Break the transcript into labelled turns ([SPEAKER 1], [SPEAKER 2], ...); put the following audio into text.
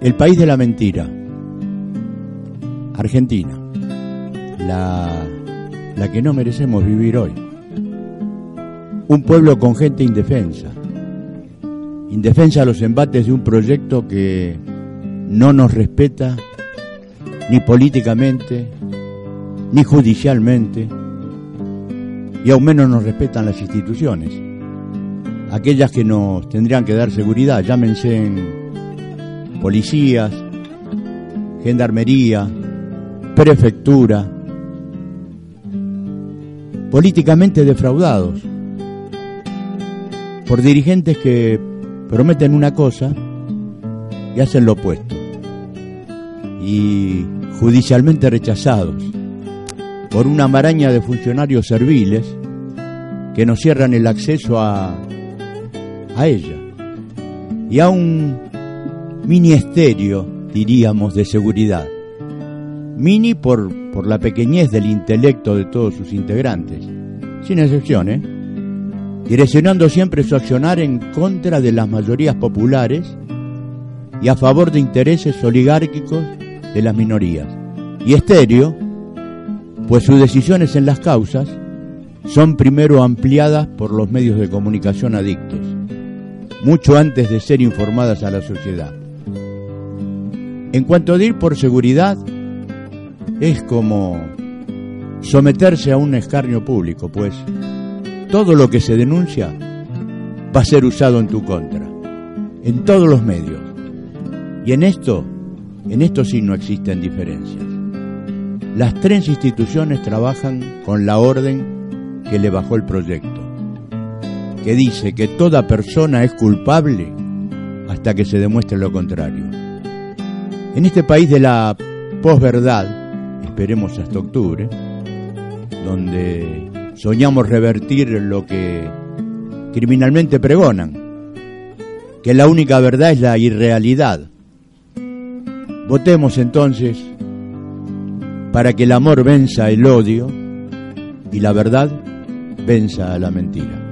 [SPEAKER 1] El país de la mentira. Argentina. La, la que no merecemos vivir hoy. Un pueblo con gente indefensa. Indefensa a los embates de un proyecto que no nos respeta ni políticamente, ni judicialmente, y aún menos nos respetan las instituciones, aquellas que nos tendrían que dar seguridad, llámense en policías, gendarmería, prefectura, políticamente defraudados por dirigentes que prometen una cosa y hacen lo opuesto, y judicialmente rechazados por una maraña de funcionarios serviles que nos cierran el acceso a, a ella. Y a un ministerio, diríamos, de seguridad. Mini por, por la pequeñez del intelecto de todos sus integrantes, sin excepciones, direccionando siempre su accionar en contra de las mayorías populares y a favor de intereses oligárquicos de las minorías. Y estéreo, pues sus decisiones en las causas son primero ampliadas por los medios de comunicación adictos, mucho antes de ser informadas a la sociedad. En cuanto a ir por seguridad, es como someterse a un escarnio público, pues todo lo que se denuncia va a ser usado en tu contra, en todos los medios. Y en esto, en esto sí no existen diferencias. Las tres instituciones trabajan con la orden que le bajó el proyecto, que dice que toda persona es culpable hasta que se demuestre lo contrario. En este país de la posverdad, esperemos hasta octubre, donde soñamos revertir lo que criminalmente pregonan, que la única verdad es la irrealidad. Votemos entonces para que el amor venza el odio y la verdad venza a la mentira.